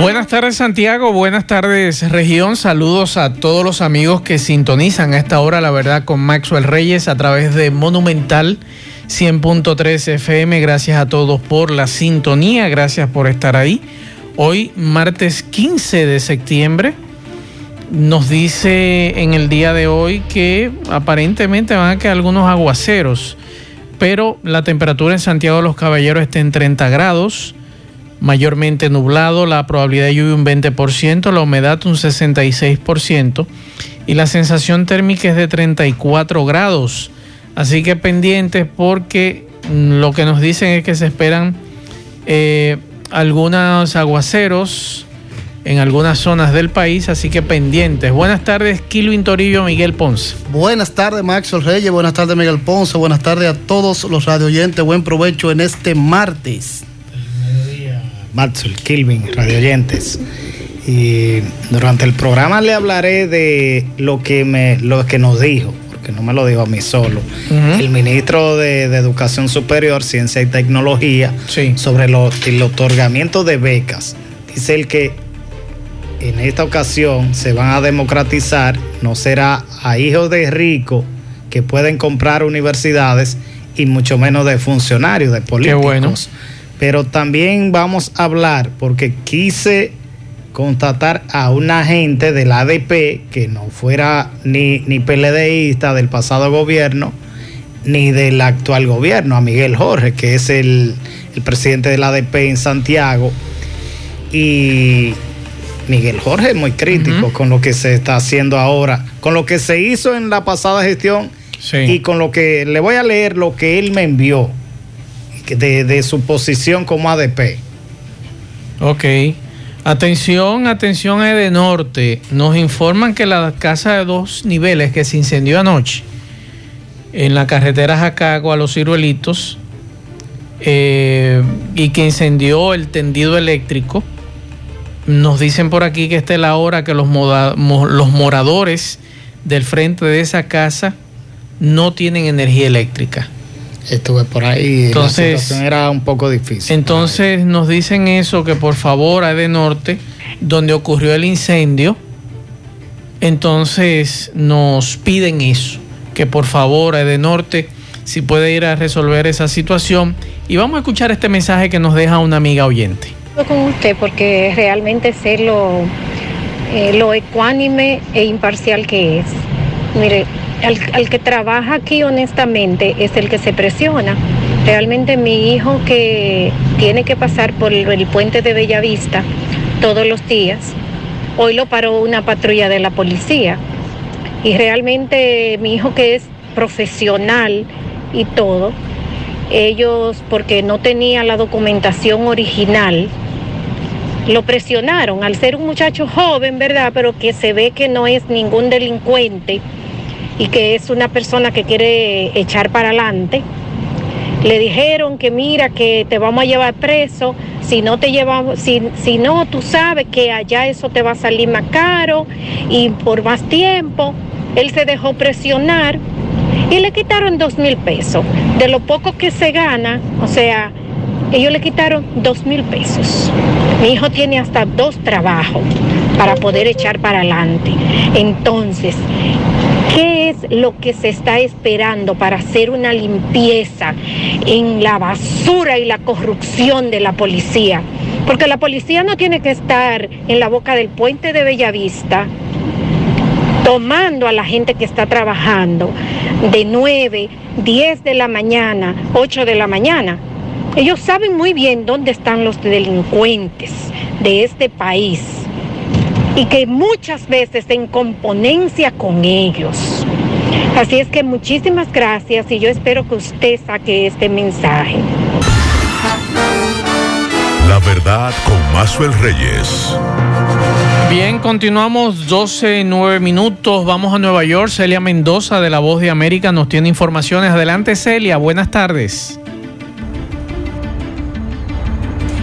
Buenas tardes Santiago, buenas tardes región, saludos a todos los amigos que sintonizan a esta hora, la verdad, con Maxwell Reyes a través de Monumental 100.3 FM, gracias a todos por la sintonía, gracias por estar ahí. Hoy, martes 15 de septiembre, nos dice en el día de hoy que aparentemente van a quedar algunos aguaceros, pero la temperatura en Santiago de los Caballeros está en 30 grados mayormente nublado, la probabilidad de lluvia un 20%, la humedad un 66% y la sensación térmica es de 34 grados. Así que pendientes porque lo que nos dicen es que se esperan eh, algunos aguaceros en algunas zonas del país, así que pendientes. Buenas tardes, Kilvin Torillo, Miguel Ponce. Buenas tardes, Maxwell Reyes, buenas tardes, Miguel Ponce, buenas tardes a todos los radio oyentes, buen provecho en este martes. Maxwell, Kilvin, radio oyentes. Y durante el programa le hablaré de lo que, me, lo que nos dijo, porque no me lo dijo a mí solo, el ministro de, Educación Superior, Ciencia y Tecnología, sobre el otorgamiento de becas. Dice él que en esta ocasión se van a democratizar, no será a hijos de ricos que pueden comprar universidades y mucho menos de funcionarios, de políticos. Qué bueno pero también vamos a hablar porque quise constatar a un agente del ADP que no fuera ni, ni PLDista del pasado gobierno ni del actual gobierno, a Miguel Jorge, que es el, presidente del ADP en Santiago. Y Miguel Jorge es muy crítico con lo que se está haciendo ahora, con lo que se hizo en la pasada gestión y con lo que le voy a leer lo que él me envió de, su posición como ADP. Ok. Atención, atención de Norte. Nos informan que la casa de dos niveles que se incendió anoche en la carretera Jacago a los ciruelitos eh, y que incendió el tendido eléctrico. Nos dicen por aquí que esta es la hora que los moradores del frente de esa casa no tienen energía eléctrica. Estuve por ahí. Entonces, la situación era un poco difícil. Entonces nos dicen eso, que por favor a de norte, donde ocurrió el incendio, entonces nos piden eso, que por favor a de norte, si puede ir a resolver esa situación. Y vamos a escuchar este mensaje que nos deja una amiga oyente. Con usted, porque realmente sé lo, eh, lo ecuánime e imparcial que es. Mire, al, que trabaja aquí honestamente es el que se presiona. Realmente mi hijo que tiene que pasar por el, puente de Bellavista todos los días, hoy lo paró una patrulla de la policía. Y realmente mi hijo que es profesional y todo, ellos porque no tenía la documentación original, lo presionaron al ser un muchacho joven, ¿verdad? Pero que se ve que no es ningún delincuente y que es una persona que quiere echar para adelante. Le dijeron que mira que te vamos a llevar preso, si no te llevamos, si, si no, tú sabes que allá eso te va a salir más caro y por más tiempo. Él se dejó presionar y le quitaron dos mil pesos. De lo poco que se gana, o sea, ellos le quitaron dos mil pesos. Mi hijo tiene hasta dos trabajos para poder echar para adelante. Entonces, ¿Qué es lo que se está esperando para hacer una limpieza en la basura y la corrupción de la policía? Porque la policía no tiene que estar en la boca del puente de Bellavista tomando a la gente que está trabajando de 9, 10 de la mañana, 8 de la mañana. Ellos saben muy bien dónde están los delincuentes de este país y que muchas veces en componencia con ellos. Así es que muchísimas gracias y yo espero que usted saque este mensaje. La verdad con Mazuel Reyes. Bien, continuamos 12, 9 minutos. Vamos a Nueva York. Celia Mendoza de La Voz de América nos tiene informaciones. Adelante, Celia. Buenas tardes.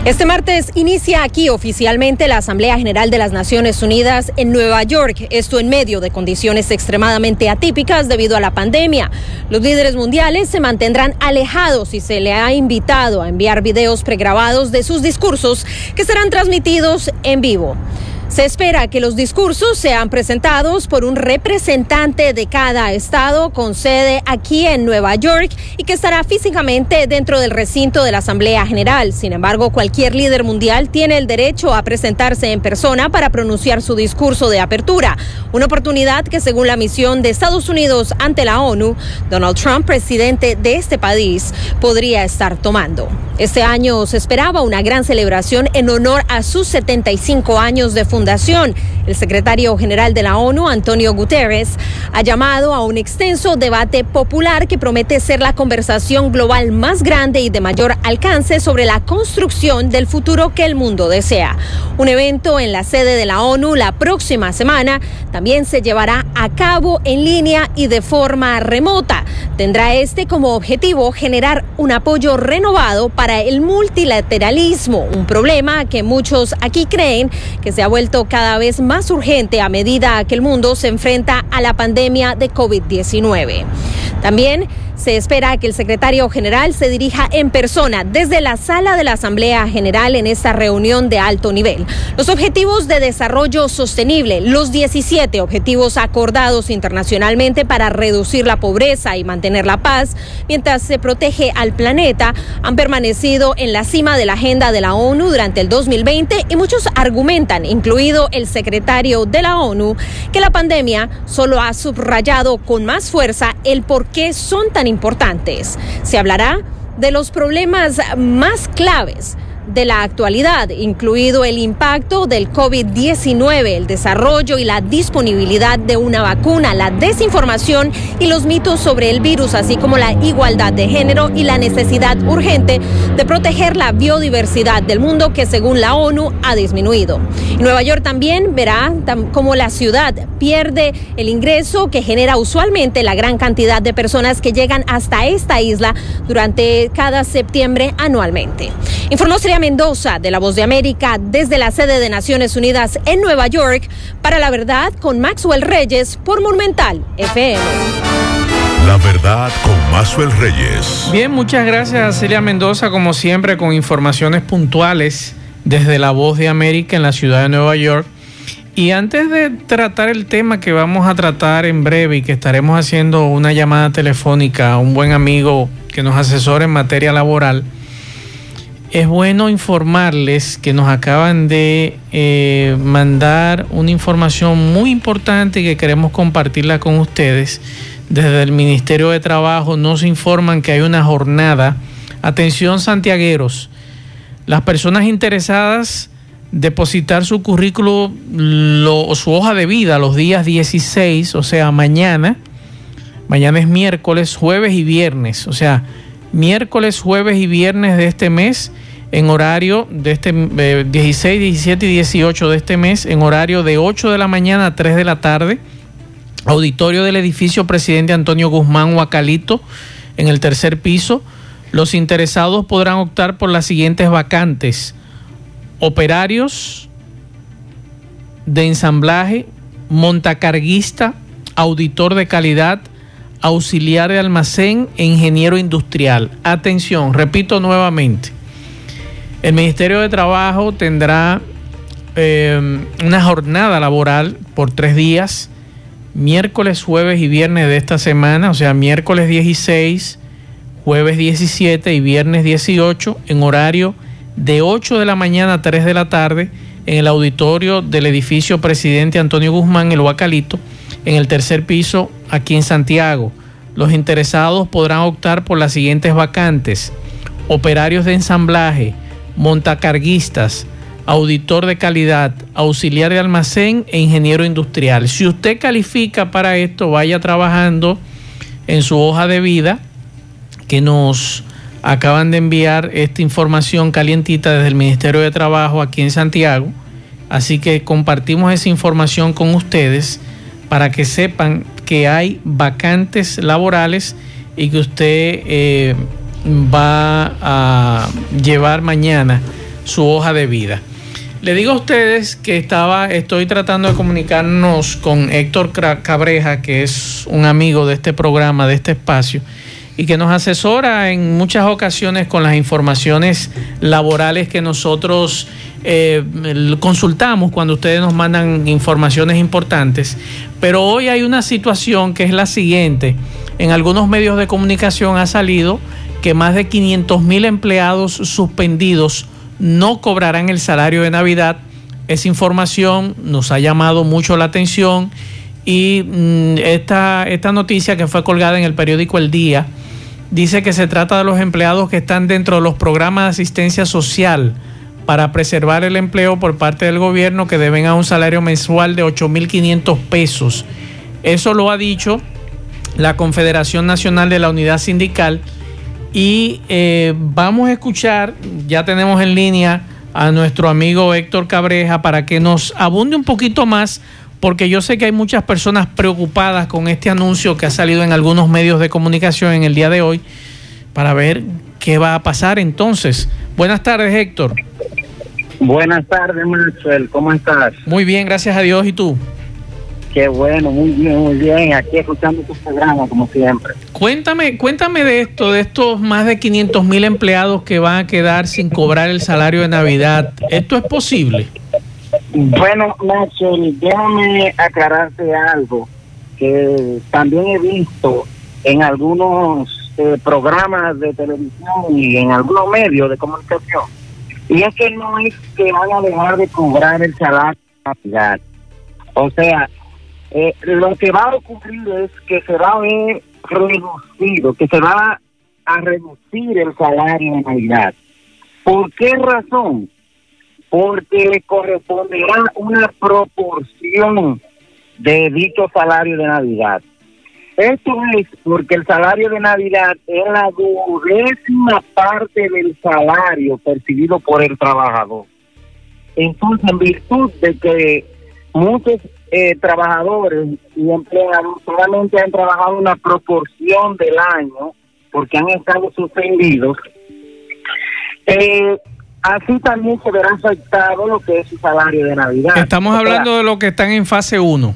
Este martes inicia aquí oficialmente la Asamblea General de las Naciones Unidas en Nueva York, esto en medio de condiciones extremadamente atípicas debido a la pandemia. Los líderes mundiales se mantendrán alejados y se le ha invitado a enviar videos pregrabados de sus discursos que serán transmitidos en vivo. Se espera que los discursos sean presentados por un representante de cada estado con sede aquí en Nueva York y que estará físicamente dentro del recinto de la Asamblea General. Sin embargo, cualquier líder mundial tiene el derecho a presentarse en persona para pronunciar su discurso de apertura, una oportunidad que según la misión de Estados Unidos ante la ONU, Donald Trump, presidente de este país, podría estar tomando. Este año se esperaba una gran celebración en honor a sus 75 años de fundación el secretario general de la ONU, Antonio Guterres, ha llamado a un extenso debate popular que promete ser la conversación global más grande y de mayor alcance sobre la construcción del futuro que el mundo desea. Un evento en la sede de la ONU la próxima semana también se llevará a cabo en línea y de forma remota. Tendrá este como objetivo generar un apoyo renovado para el multilateralismo, un problema que muchos aquí creen que se ha vuelto cada vez más urgente a medida que el mundo se enfrenta a la pandemia de COVID-19. También se espera que el secretario general se dirija en persona desde la sala de la Asamblea General en esta reunión de alto nivel. Los objetivos de desarrollo sostenible, los 17 objetivos acordados internacionalmente para reducir la pobreza y mantener la paz mientras se protege al planeta, han permanecido en la cima de la agenda de la ONU durante el 2020 y muchos argumentan, el secretario de la ONU, que la pandemia solo ha subrayado con más fuerza el por qué son tan importantes. Se hablará de los problemas más claves de la actualidad, incluido el impacto del COVID-19, el desarrollo y la disponibilidad de una vacuna, la desinformación y los mitos sobre el virus, así como la igualdad de género y la necesidad urgente de proteger la biodiversidad del mundo que según la ONU ha disminuido. Nueva York también verá cómo la ciudad pierde el ingreso que genera usualmente la gran cantidad de personas que llegan hasta esta isla durante cada septiembre anualmente. Informó Mendoza de La Voz de América desde la sede de Naciones Unidas en Nueva York para La Verdad con Maxwell Reyes por Monumental FM. La verdad con Maxwell Reyes. Bien, muchas gracias Celia Mendoza como siempre con informaciones puntuales desde La Voz de América en la ciudad de Nueva York. Y antes de tratar el tema que vamos a tratar en breve y que estaremos haciendo una llamada telefónica a un buen amigo que nos asesora en materia laboral, es bueno informarles que nos acaban de eh, mandar una información muy importante que queremos compartirla con ustedes. Desde el Ministerio de Trabajo nos informan que hay una jornada. Atención santiagueros, las personas interesadas depositar su currículo o su hoja de vida los días 16, o sea, mañana. Mañana es miércoles, jueves y viernes, o sea, miércoles, jueves y viernes de este mes en horario de este 16, 17 y 18 de este mes, en horario de 8 de la mañana a 3 de la tarde, auditorio del edificio Presidente Antonio Guzmán Huacalito, en el tercer piso. Los interesados podrán optar por las siguientes vacantes. Operarios de ensamblaje, montacarguista, auditor de calidad, auxiliar de almacén e ingeniero industrial. Atención, repito nuevamente el Ministerio de Trabajo tendrá em, una jornada laboral por tres días, miércoles, jueves y viernes de esta semana, o sea, miércoles 16, jueves 17 y viernes 18, en horario de 8 de la mañana a 3 de la tarde, en el auditorio del edificio Presidente Antonio Guzmán, el Huacalito, en el tercer piso, aquí en Santiago. Los interesados podrán optar por las siguientes vacantes. Operarios de ensamblaje, montacarguistas, auditor de calidad, auxiliar de almacén e ingeniero industrial. Si usted califica para esto, vaya trabajando en su hoja de vida que nos acaban de enviar esta información calientita desde el Ministerio de Trabajo aquí en Santiago Así que compartimos esa información con ustedes para que sepan que hay vacantes laborales y que usted eh, va a llevar mañana su hoja de vida. Le digo a ustedes que estaba, estoy tratando de comunicarnos con Héctor Cabreja, que es un amigo de este programa, de este espacio, y que nos asesora en muchas ocasiones con las informaciones laborales que nosotros eh, consultamos cuando ustedes nos mandan informaciones importantes. Pero hoy hay una situación que es la siguiente. En algunos medios de comunicación ha salido que más de 500 mil empleados suspendidos no cobrarán el salario de Navidad. Esa información nos ha llamado mucho la atención y mm, esta, esta noticia que fue colgada en el periódico El Día dice que se trata de los empleados que están dentro de los programas de asistencia social para preservar el empleo por parte del gobierno que deben a un salario mensual de 8.500 pesos. Eso lo ha dicho la Confederación Nacional de la Unidad Sindical y eh, vamos a escuchar, ya tenemos en línea a nuestro amigo Héctor Cabreja para que nos abunde un poquito más, porque yo sé que hay muchas personas preocupadas con este anuncio que ha salido en algunos medios de comunicación en el día de hoy, para ver qué va a pasar entonces. Buenas tardes, Héctor. Buenas tardes, Maxwell. ¿Cómo estás? Muy bien, gracias a Dios. ¿Y tú? Qué bueno, muy bien, muy bien. Aquí escuchando tu programa, como siempre. Cuéntame, cuéntame de esto, de estos más de 500 mil empleados que van a quedar sin cobrar el salario de Navidad. ¿Esto es posible? Bueno, Nacho, déjame aclararte algo que también he visto en algunos eh, programas de televisión y en algunos medios de comunicación. Y es que no es que van a dejar de cobrar el salario de Navidad. O sea, eh, lo que va a ocurrir es que se va a ver reducido, que se va a reducir el salario de Navidad. ¿Por qué razón? Porque le corresponderá una proporción de dicho salario de Navidad. Esto es porque el salario de Navidad es la duodécima parte del salario percibido por el trabajador. Entonces, en virtud de que muchos eh, trabajadores y empleados solamente han trabajado una proporción del año porque han estado suspendidos. Eh, así también se verá afectado lo que es su salario de Navidad. Estamos hablando de lo que están en fase 1.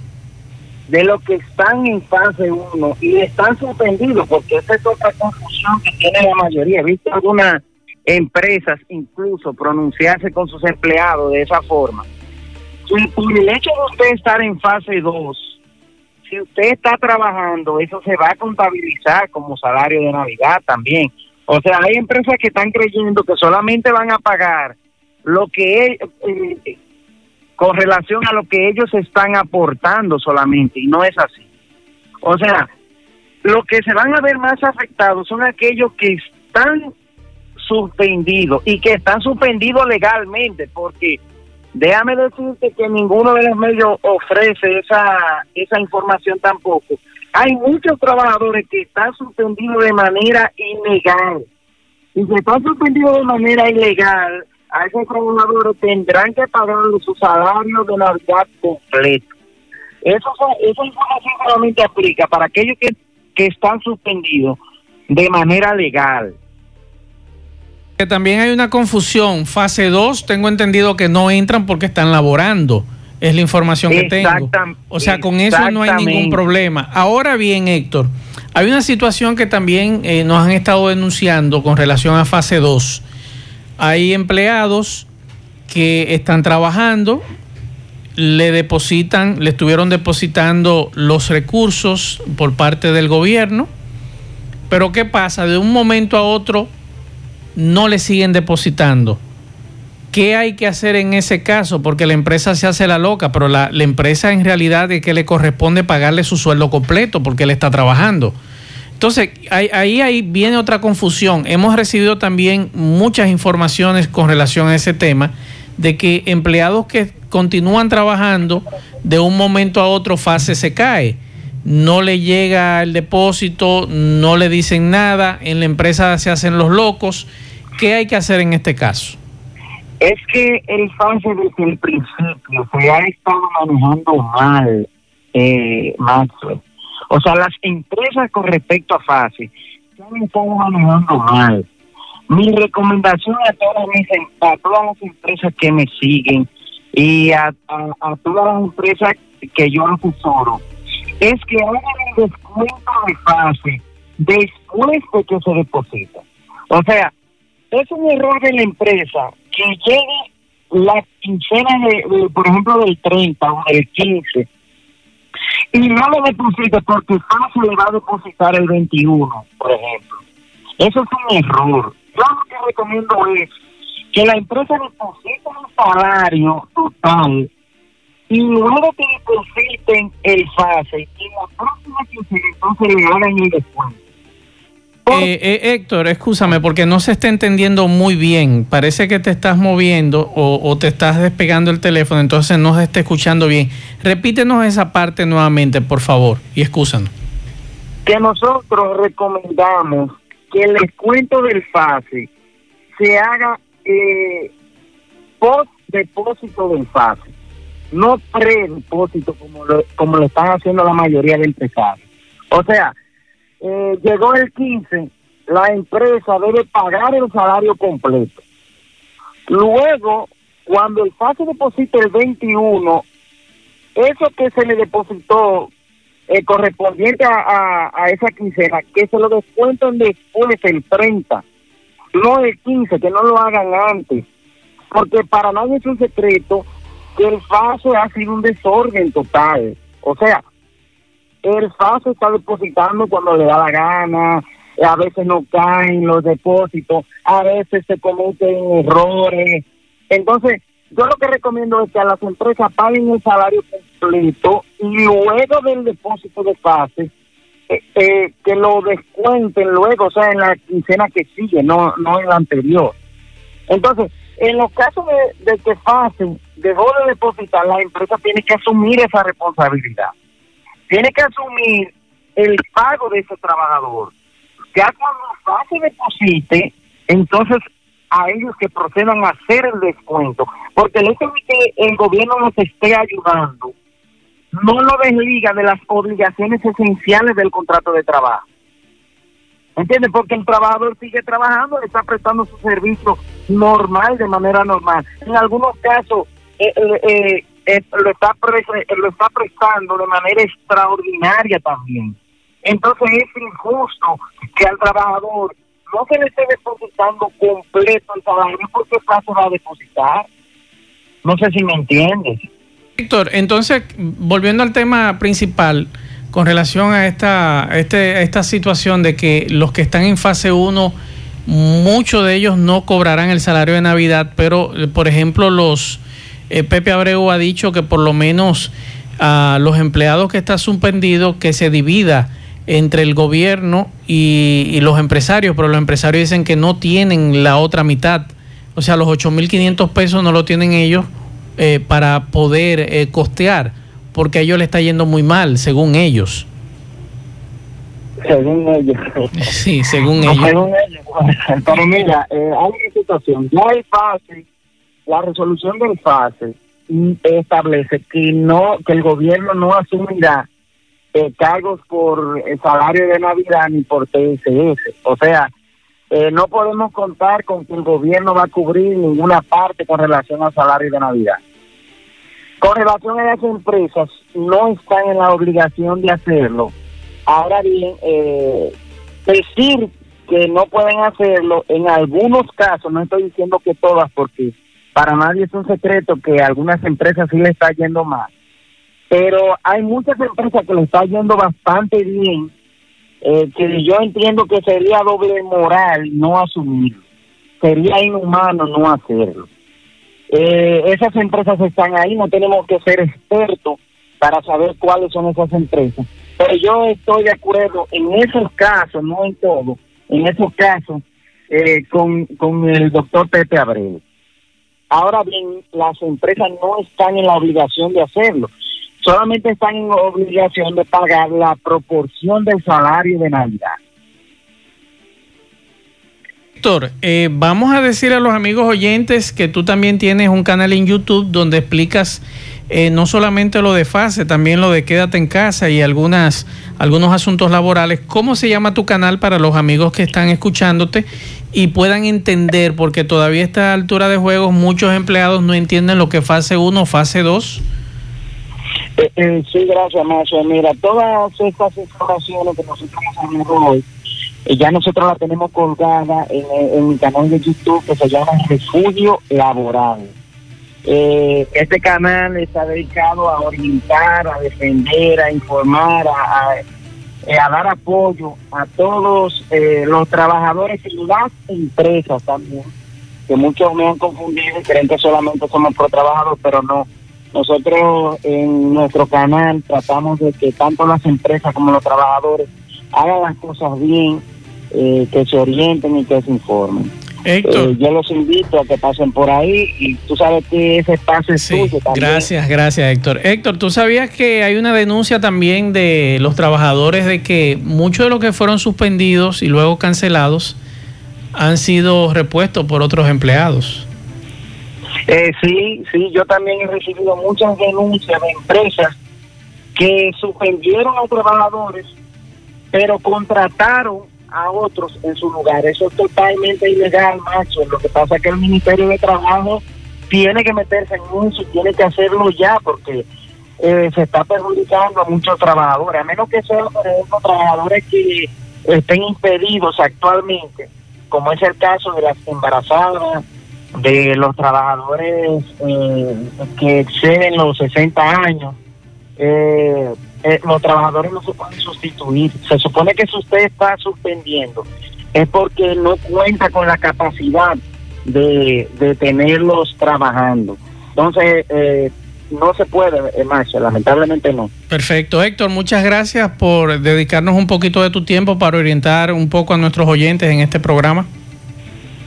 De lo que están en fase 1 y están suspendidos, porque esa es otra confusión que tiene la mayoría. He visto algunas empresas incluso pronunciarse con sus empleados de esa forma y por el hecho de usted estar en fase 2, si usted está trabajando, eso se va a contabilizar como salario de Navidad también. O sea, hay empresas que están creyendo que solamente van a pagar lo que eh, con relación a lo que ellos están aportando solamente y no es así. O sea, lo que se van a ver más afectados son aquellos que están suspendidos y que están suspendidos legalmente porque Déjame decirte que ninguno de los medios ofrece esa, esa información tampoco. Hay muchos trabajadores que están suspendidos de manera ilegal. Y si están suspendidos de manera ilegal, a esos trabajadores tendrán que pagar su salario de Navidad completo. Eso, esa información solamente aplica para aquellos que, que están suspendidos de manera legal. Que también hay una confusión. Fase 2, tengo entendido que no entran porque están laborando. Es la información que tengo. O sea, con eso no hay ningún problema. Ahora bien, Héctor, hay una situación que también eh, nos han estado denunciando con relación a fase 2. Hay empleados que están trabajando, le depositan, le estuvieron depositando los recursos por parte del gobierno, pero ¿qué pasa? De un momento a otro no le siguen depositando. ¿Qué hay que hacer en ese caso? Porque la empresa se hace la loca, pero la, empresa en realidad es que le corresponde pagarle su sueldo completo porque él está trabajando. Entonces, ahí, ahí, ahí viene otra confusión. Hemos recibido también muchas informaciones con relación a ese tema de que empleados que continúan trabajando, de un momento a otro fase se cae no le llega el depósito, no le dicen nada, en la empresa se hacen los locos. ¿Qué hay que hacer en este caso? Es que el FASE desde el principio se ha estado manejando mal, eh, Maxwell. O sea, las empresas con respecto a FASE se han estado manejando mal. Mi recomendación a todas, mis, a todas las empresas que me siguen y a, a, todas las empresas que yo asesoro es que hagan el descuento de fase después de que se deposita. O sea, es un error de la empresa que llegue la quincena, de, por ejemplo, del 30 o del 15 y no lo deposite porque fase le va a depositar el 21, por ejemplo. Eso es un error. Yo lo que recomiendo es que la empresa deposite un salario total y luego que depositen el fase y la próxima quincena entonces le hagan el descuento. Eh, eh, Héctor, escúchame, porque no se está entendiendo muy bien. Parece que te estás moviendo o, te estás despegando el teléfono, entonces no se está escuchando bien. Repítenos esa parte nuevamente, por favor, y excúsanos. Que nosotros recomendamos que el descuento del FASE se haga eh, post depósito del FASE, no pre-depósito como lo, como lo están haciendo la mayoría de empresarios. O sea, eh, llegó el 15, la empresa debe pagar el salario completo. Luego, cuando el FASE deposite el 21, eso que se le depositó eh, correspondiente a, a, esa quincena, que se lo descuenten después el 30, no el 15, que no lo hagan antes, porque para nadie es un secreto que el FASE ha sido un desorden total. O sea, el FASE está depositando cuando le da la gana, a veces no caen los depósitos, a veces se cometen errores. Entonces, yo lo que recomiendo es que a las empresas paguen el salario completo y luego del depósito de fase, eh, eh, que lo descuenten luego, o sea, en la quincena que sigue, no, no en la anterior. Entonces, en los casos de, de que fase dejó de depositar, la empresa tiene que asumir esa responsabilidad. Tiene que asumir el pago de ese trabajador. Ya cuando fase deposite, entonces a ellos que procedan a hacer el descuento, porque el hecho de que el gobierno nos esté ayudando no lo desliga de las obligaciones esenciales del contrato de trabajo. ¿Entiendes? Porque el trabajador sigue trabajando, está prestando su servicio normal, de manera normal. En algunos casos eh, eh, eh, lo, está lo está prestando de manera extraordinaria también. Entonces es injusto que al trabajador no se le esté depositando completo el salario porque plazo va a depositar. No sé si me entiendes. Víctor, entonces, volviendo al tema principal, con relación a esta, este, esta situación de que los que están en fase 1, muchos de ellos no cobrarán el salario de Navidad, pero, por ejemplo, los eh, Pepe Abreu ha dicho que por lo menos a los empleados que están suspendidos, que se divida entre el gobierno y, los empresarios, pero los empresarios dicen que no tienen la otra mitad. O sea, los 8.500 pesos no lo tienen ellos eh, para poder eh, costear, porque a ellos le está yendo muy mal, según ellos. Según ellos. Sí, según ellos. Según ellos. Pero mira, eh, hay una situación. Ya hay fase, la resolución del fase establece que no que el gobierno no asumirá eh, cargos por el salario de Navidad ni por TSS. O sea, eh, no podemos contar con que el gobierno va a cubrir ninguna parte con relación al salario de Navidad. Con relación a las empresas, no están en la obligación de hacerlo. Ahora bien, eh, decir que no pueden hacerlo, en algunos casos, no estoy diciendo que todas, porque para nadie es un secreto que algunas empresas sí le está yendo mal pero hay muchas empresas que le está yendo bastante bien, eh, que yo entiendo que sería doble moral no asumirlo, sería inhumano no hacerlo. Eh, esas empresas están ahí, no tenemos que ser expertos para saber cuáles son esas empresas, pero yo estoy de acuerdo en esos casos, no en todo, en esos casos eh, con, con el doctor Pepe Abreu. Ahora bien, las empresas no están en la obligación de hacerlo solamente están en obligación de pagar la proporción del salario de Navidad. Héctor, eh, vamos a decir a los amigos oyentes que tú también tienes un canal en YouTube donde explicas eh, no solamente lo de fase, también lo de quédate en casa y algunas, algunos asuntos laborales. ¿Cómo se llama tu canal para los amigos que están escuchándote y puedan entender, porque todavía a esta altura de juegos muchos empleados no entienden lo que fase 1 o fase 2? Eh, eh, sí, gracias, Macho. Mira, todas estas informaciones que nosotros hemos hoy, ya nosotros las tenemos colgadas en, en mi canal de YouTube que se llama Refugio Laboral. Eh, este canal está dedicado a orientar, a defender, a informar, a, a, dar apoyo a todos los trabajadores y las empresas también, que muchos me han confundido y creen que solamente somos pro trabajadores, pero no nosotros en nuestro canal tratamos de que tanto las empresas como los trabajadores hagan las cosas bien, eh, que se orienten y que se informen. Héctor. Eh, yo los invito a que pasen por ahí y tú sabes que ese espacio es tuyo también. Gracias, gracias Héctor. Héctor, ¿tú sabías que hay una denuncia también de los trabajadores de que muchos de los que fueron suspendidos y luego cancelados han sido repuestos por otros empleados? Eh, sí, sí, yo también he recibido muchas denuncias de empresas que suspendieron a trabajadores, pero contrataron a otros en su lugar. Eso es totalmente ilegal, macho. Lo que pasa es que el Ministerio de Trabajo tiene que meterse en eso y tiene que hacerlo ya, porque eh, se está perjudicando a muchos trabajadores, a menos que sean, por ejemplo, trabajadores que estén impedidos actualmente, como es el caso de las embarazadas, de los trabajadores eh, que exceden los 60 años, eh, eh, los trabajadores no se pueden sustituir. Se supone que si usted está suspendiendo es porque no cuenta con la capacidad de, de tenerlos trabajando. Entonces, no se puede, Marcia, lamentablemente no. Perfecto, Héctor, muchas gracias por dedicarnos un poquito de tu tiempo para orientar un poco a nuestros oyentes en este programa.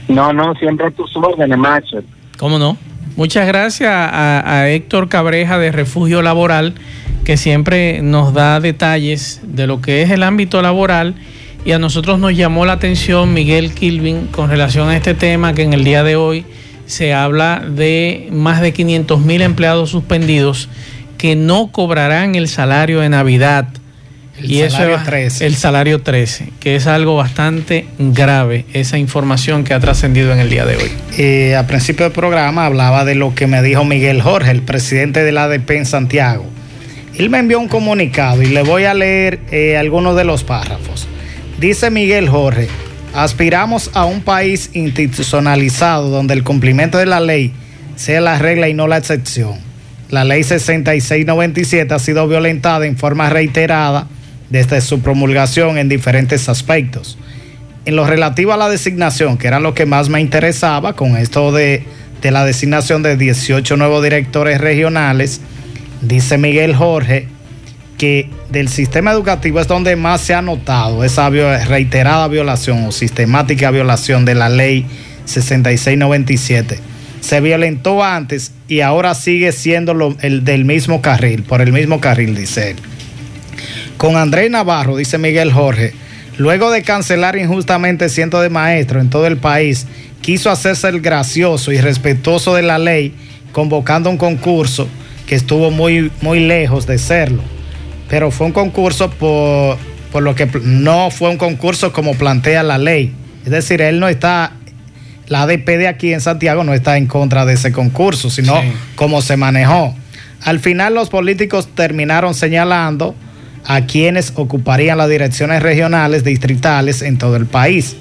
No, no, siempre tus órdenes, macho. ¿Cómo no? Muchas gracias a, Héctor Cabreja de Refugio Laboral, que siempre nos da detalles de lo que es el ámbito laboral. Y a nosotros nos llamó la atención Miguel Kilvin con relación a este tema que en el día de hoy se habla de más de 500 mil empleados suspendidos que no cobrarán el salario de Navidad el y salario eso 13. el salario 13, que es algo bastante grave, esa información que ha trascendido en el día de hoy. Eh, al principio del programa hablaba de lo que me dijo Miguel Jorge, el presidente de la ADP en Santiago. Él me envió un comunicado y le voy a leer eh, algunos de los párrafos. Dice Miguel Jorge, aspiramos a un país institucionalizado donde el cumplimiento de la ley sea la regla y no la excepción. La ley 6697 ha sido violentada en forma reiterada desde su promulgación en diferentes aspectos. En lo relativo a la designación, que era lo que más me interesaba con esto de, la designación de 18 nuevos directores regionales, dice Miguel Jorge que del sistema educativo es donde más se ha notado esa reiterada violación o sistemática violación de la ley 6697. Se violentó antes y ahora sigue siendo el del mismo carril, por el mismo carril, dice él. Con Andrés Navarro, dice Miguel Jorge, luego de cancelar injustamente cientos de maestros en todo el país, quiso hacerse el gracioso y respetuoso de la ley, convocando un concurso que estuvo muy, muy lejos de serlo. Pero fue un concurso por, por lo que no fue un concurso como plantea la ley. Es decir, él no está, la ADP de aquí en Santiago no está en contra de ese concurso, sino cómo se manejó. Al final los políticos terminaron señalando a quienes ocuparían las direcciones regionales distritales en todo el país.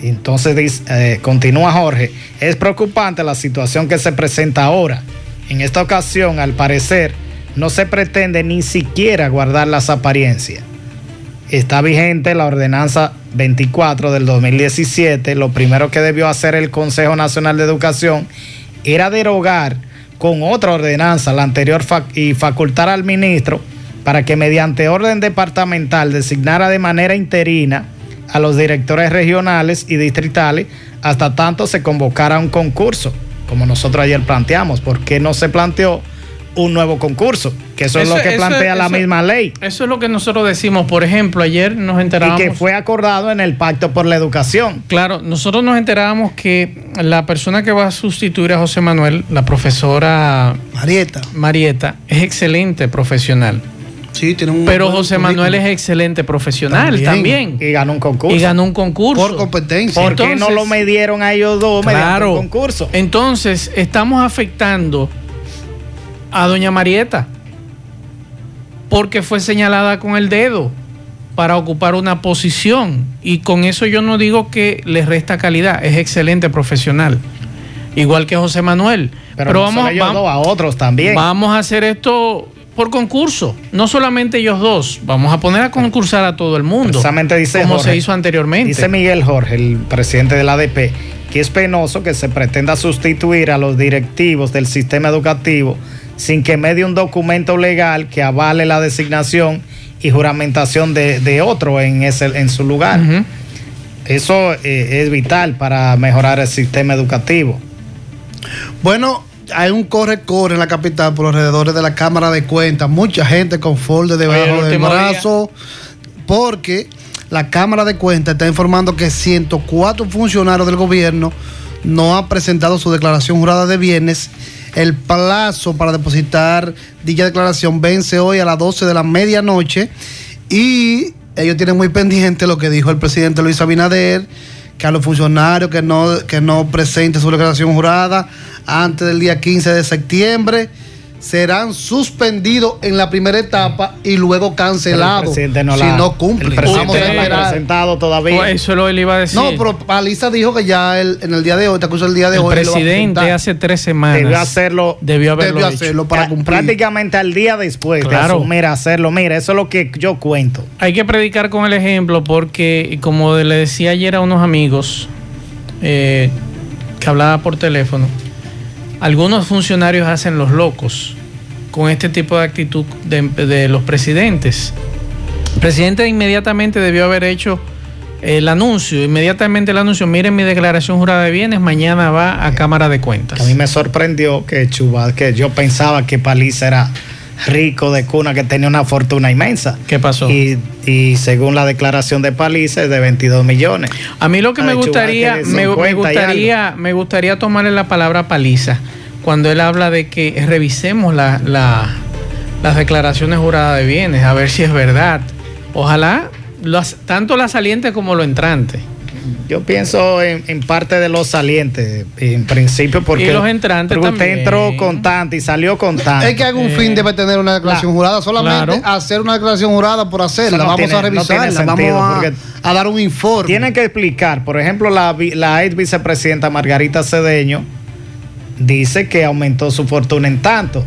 Entonces eh, continúa Jorge, es preocupante la situación que se presenta ahora. En esta ocasión, al parecer, no se pretende ni siquiera guardar las apariencias. Está vigente la ordenanza 24 del 2017. Lo primero que debió hacer el Consejo Nacional de Educación era derogar con otra ordenanza, la anterior, y facultar al ministro para que mediante orden departamental designara de manera interina a los directores regionales y distritales hasta tanto se convocara un concurso, como nosotros ayer planteamos. ¿Por qué no se planteó un nuevo concurso? Que eso, es lo que plantea la misma ley. Eso es lo que nosotros decimos. Por ejemplo, ayer nos enterábamos. Y que fue acordado en el Pacto por la Educación. Claro, nosotros nos enterábamos que la persona que va a sustituir a José Manuel, la profesora Marieta, Marieta es excelente profesional. Sí, tiene un Pero José Manuel es excelente profesional también. Y ganó un concurso. Y ganó un concurso. Por competencia. ¿Por qué no lo midieron a ellos dos claro, mediante concurso? Entonces, estamos afectando a doña Marieta porque fue señalada con el dedo para ocupar una posición. Y con eso yo no digo que le resta calidad, es excelente profesional. Igual que José Manuel. Pero, vamos, vamos a otros también. Vamos a hacer esto por concurso, no solamente ellos dos, vamos a poner a concursar a todo el mundo, Precisamente dice como se hizo anteriormente. Dice Miguel Jorge, el presidente del ADP, que es penoso que se pretenda sustituir a los directivos del sistema educativo sin que medie un documento legal que avale la designación y juramentación de, otro en, ese, en su lugar. Eso eh, es vital para mejorar el sistema educativo. Bueno, hay un corre-corre en la capital por los alrededores de la Cámara de Cuentas. Mucha gente con folder debajo del brazo. Porque la Cámara de Cuentas está informando que 104 funcionarios del gobierno no han presentado su declaración jurada de bienes. El plazo para depositar dicha declaración vence hoy a las 12 de la medianoche. Y ellos tienen muy pendiente lo que dijo el presidente Luis Abinader que a los funcionarios que no, que no presenten su declaración jurada antes del día 15 de septiembre serán suspendidos en la primera etapa y luego cancelados si no cumplen. El presidente no ha presentado todavía. Pues eso lo él iba a decir. No, pero Paliza dijo que ya en el día de hoy, te acuso el día de el hoy. El presidente hace tres semanas debió hacerlo, debió haberlo hacerlo para cumplir. Prácticamente al día después claro. de hacerlo. Mira, eso es lo que yo cuento. Hay que predicar con el ejemplo porque, como le decía ayer a unos amigos eh, que hablaba por teléfono, algunos funcionarios hacen los locos con este tipo de actitud de, los presidentes. El presidente inmediatamente debió haber hecho el anuncio, inmediatamente el anuncio, miren mi declaración jurada de bienes, mañana va a Cámara de Cuentas. A mí me sorprendió que Chuba, que yo pensaba que Paliza era rico de cuna, que tenía una fortuna inmensa. ¿Qué pasó? Y, según la declaración de Paliza es de 22 millones. A mí lo que me gustaría, me, gustaría, me gustaría tomarle la palabra Paliza cuando él habla de que revisemos la, las declaraciones juradas de bienes, a ver si es verdad. Ojalá tanto la saliente como lo entrante. Yo pienso en, parte de los salientes, en principio, porque, y los entrantes usted entró con tanto y salió con tanto. Es que algún fin debe tener una declaración jurada, solamente hacer una declaración jurada por hacerla. vamos a revisarla, vamos a, dar un informe. Tienen que explicar, por ejemplo, la, la ex vicepresidenta Margarita Cedeño dice que aumentó su fortuna en tanto.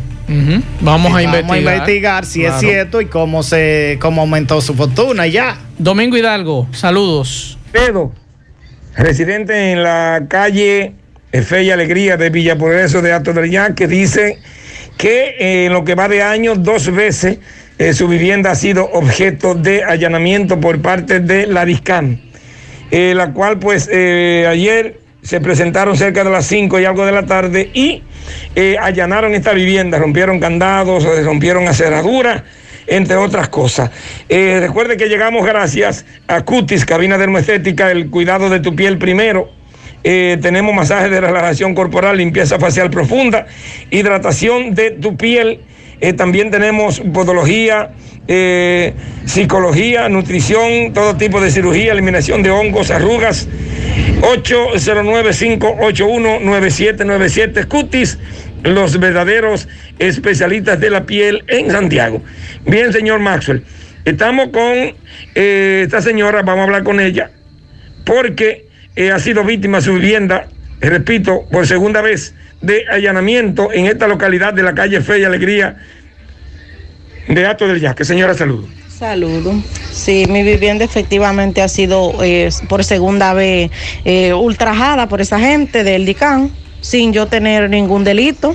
Vamos, a, investigar. a investigar si es cierto y cómo se cómo aumentó su fortuna ya. Domingo Hidalgo, saludos. Pedro, residente en la calle Fe y Alegría de Villa Progreso de Alto del que dice que eh, en lo que va de año dos veces eh, su vivienda ha sido objeto de allanamiento por parte de la DISCAM, eh, la cual pues ayer se presentaron cerca de las 5 y algo de la tarde y allanaron esta vivienda, rompieron candados, rompieron cerraduras, entre otras cosas. Eh, recuerde que llegamos gracias a Cutis, cabina dermoestética, el cuidado de tu piel primero. Eh, tenemos masaje de relajación corporal, limpieza facial profunda, hidratación de tu piel. también tenemos podología, psicología, nutrición, todo tipo de cirugía, eliminación de hongos, arrugas 809-581-9797 Cutis, los verdaderos especialistas de la piel en Santiago. Bien, señor Maxwell, estamos con eh, esta señora, vamos a hablar con ella, porque eh, ha sido víctima de su vivienda, repito, por segunda vez, de allanamiento en esta localidad de la calle Fe y Alegría de Ato del Yaque. Señora, saludo. Saludo. Sí, mi vivienda efectivamente ha sido eh, por segunda vez ultrajada por esa gente del DICAN, sin yo tener ningún delito.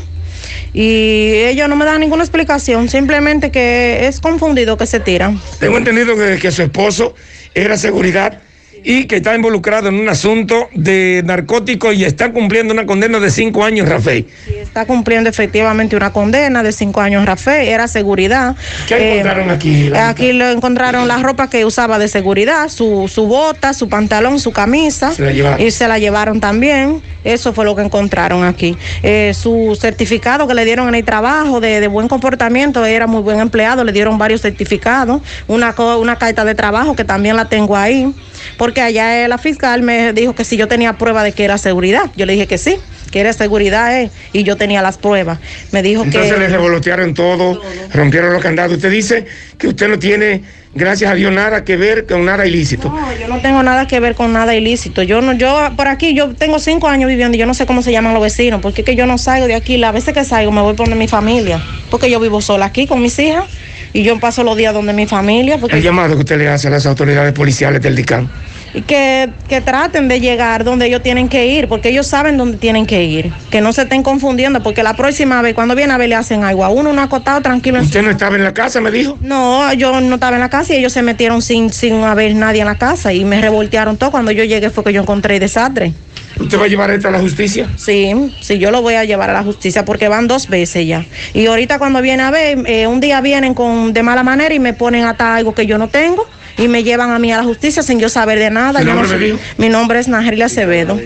Y ellos no me dan ninguna explicación, simplemente que es confundido que se tiran. Tengo entendido que, que su esposo era seguridad y que está involucrado en un asunto de narcóticos y está cumpliendo una condena de cinco años, Rafael. Sí, está cumpliendo efectivamente una condena de cinco años, Rafael. Era seguridad. ¿Qué eh, encontraron aquí? Aquí lo encontraron la ropa que usaba de seguridad, su, su bota, su pantalón, su camisa. y se la llevaron también. Eso fue lo que encontraron aquí. Eh, su certificado que le dieron en el trabajo de, de, buen comportamiento, era muy buen empleado, le dieron varios certificados, una, una carta de trabajo que también la tengo ahí, porque allá la fiscal me dijo que si yo tenía prueba de que era seguridad. Yo le dije que sí que era seguridad eh, y yo tenía las pruebas. Me dijo que... Entonces le revolotearon todo, rompieron los candados. Usted dice que usted no tiene gracias a Dios, nada que ver con nada ilícito. No, yo no tengo nada que ver con nada ilícito. Yo no, yo por aquí, yo tengo cinco años viviendo y yo no sé cómo se llaman los vecinos, porque es que yo no salgo de aquí. Las veces que salgo me voy por mi familia, porque yo vivo sola aquí con mis hijas y yo paso los días donde mi familia. Porque... El llamado que usted le hace a las autoridades policiales del DICAM y que, que, traten de llegar donde ellos tienen que ir, porque ellos saben dónde tienen que ir, que no se estén confundiendo, porque la próxima vez, cuando viene a ver, le hacen algo a uno, uno acostado tranquilo. ¿Usted no estaba en la casa, me dijo? No, yo no estaba en la casa y ellos se metieron sin, sin haber nadie en la casa y me revoltearon todo. Cuando yo llegué fue que yo encontré desastre. ¿Usted va a llevar esto a la justicia? Sí, sí, yo lo voy a llevar a la justicia porque van dos veces ya. Y ahorita cuando viene a ver, eh, un día vienen con de mala manera y me ponen hasta algo que yo no tengo y me llevan a mí a la justicia sin yo saber de nada. Yo nombre mi nombre es Najelia Acevedo.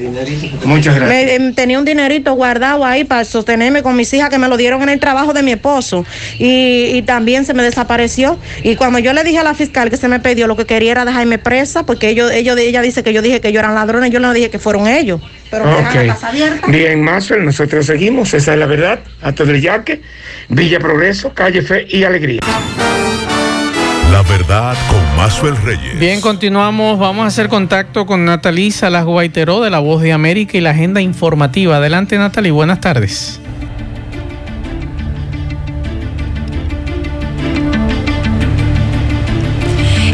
Muchas gracias. Em, tenía un dinerito guardado ahí para sostenerme con mis hijas que me lo dieron en el trabajo de mi esposo y, también se me desapareció. Y cuando yo le dije a la fiscal que se me pidió, lo que quería era dejarme presa porque ellos, ellos, ella dice que yo dije que yo eran ladrones, yo no dije que fueron ellos. Pero okay. la casa abierta. Bien, Maxwell, nosotros seguimos, esa es la verdad. Alto del Yaque, Villa Progreso, Calle Fe y Alegría. La verdad con Mazuel Reyes. Bien, continuamos. Vamos a hacer contacto con Natalí Salas Guaiteró de La Voz de América y la agenda informativa. Adelante, Natalí. Buenas tardes.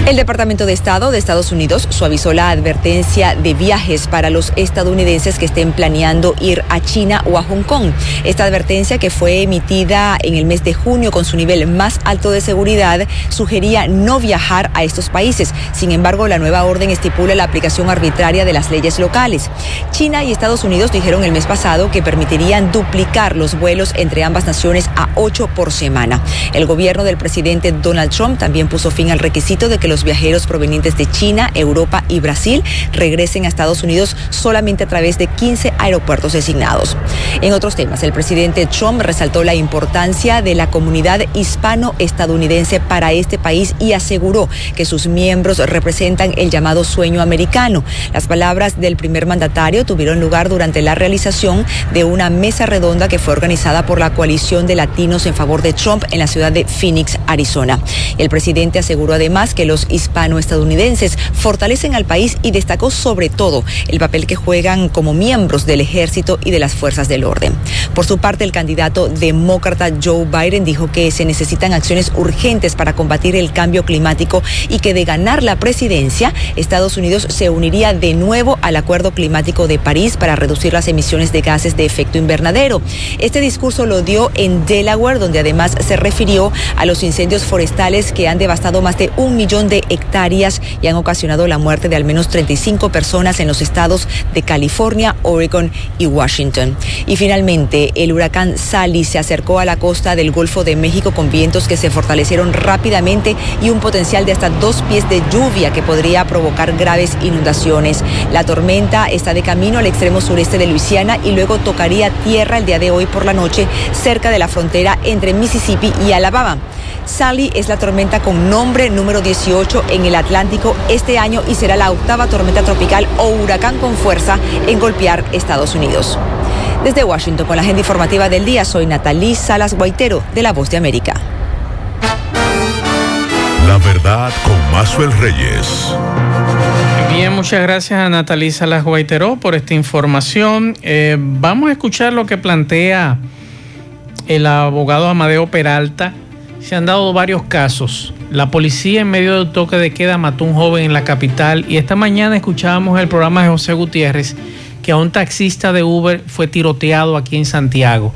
El Departamento de Estado de Estados Unidos suavizó la advertencia de viajes para los estadounidenses que estén planeando ir a China o a Hong Kong. Esta advertencia que fue emitida en el mes de junio con su nivel más alto de seguridad sugería no viajar a estos países. Sin embargo, la nueva orden estipula la aplicación arbitraria de las leyes locales. China y Estados Unidos dijeron el mes pasado que permitirían duplicar los vuelos entre ambas naciones a ocho por semana. El gobierno del presidente Donald Trump también puso fin al requisito de que los viajeros provenientes de China, Europa y Brasil regresen a Estados Unidos solamente a través de 15 aeropuertos designados. En otros temas, el presidente Trump resaltó la importancia de la comunidad hispano-estadounidense para este país y aseguró que sus miembros representan el llamado sueño americano. Las palabras del primer mandatario tuvieron lugar durante la realización de una mesa redonda que fue organizada por la coalición de latinos en favor de Trump en la ciudad de Phoenix, Arizona. El presidente aseguró además que los hispano-estadounidenses fortalecen al país y destacó sobre todo el papel que juegan como miembros del ejército y de las fuerzas del orden. Por su parte, el candidato demócrata Joe Biden dijo que se necesitan acciones urgentes para combatir el cambio climático y que de ganar la presidencia, Estados Unidos se uniría de nuevo al Acuerdo Climático de París para reducir las emisiones de gases de efecto invernadero. Este discurso lo dio en Delaware, donde además se refirió a los incendios forestales que han devastado más de un millón de hectáreas y han ocasionado la muerte de al menos 35 personas en los estados de California, Oregon y Washington. Y finalmente, el huracán Sally se acercó a la costa del Golfo de México con vientos que se fortalecieron rápidamente y un potencial de hasta dos pies de lluvia que podría provocar graves inundaciones. La tormenta está de camino al extremo sureste de Luisiana y luego tocaría tierra el día de hoy por la noche cerca de la frontera entre Mississippi y Alabama. Sally es la tormenta con nombre número 18 en el Atlántico este año y será la octava tormenta tropical o huracán con fuerza en golpear Estados Unidos. Desde Washington con la agenda informativa del día, soy Natalí Salas Guaitero de La Voz de América. La verdad con Mazuel Reyes. Bien, muchas gracias a Natalí Salas Guaitero por esta información. Eh, vamos a escuchar lo que plantea el abogado Amadeo Peralta se han dado varios casos. La policía en medio del toque de queda mató a un joven en la capital y esta mañana escuchábamos el programa de José Gutiérrez que a un taxista de Uber fue tiroteado aquí en Santiago.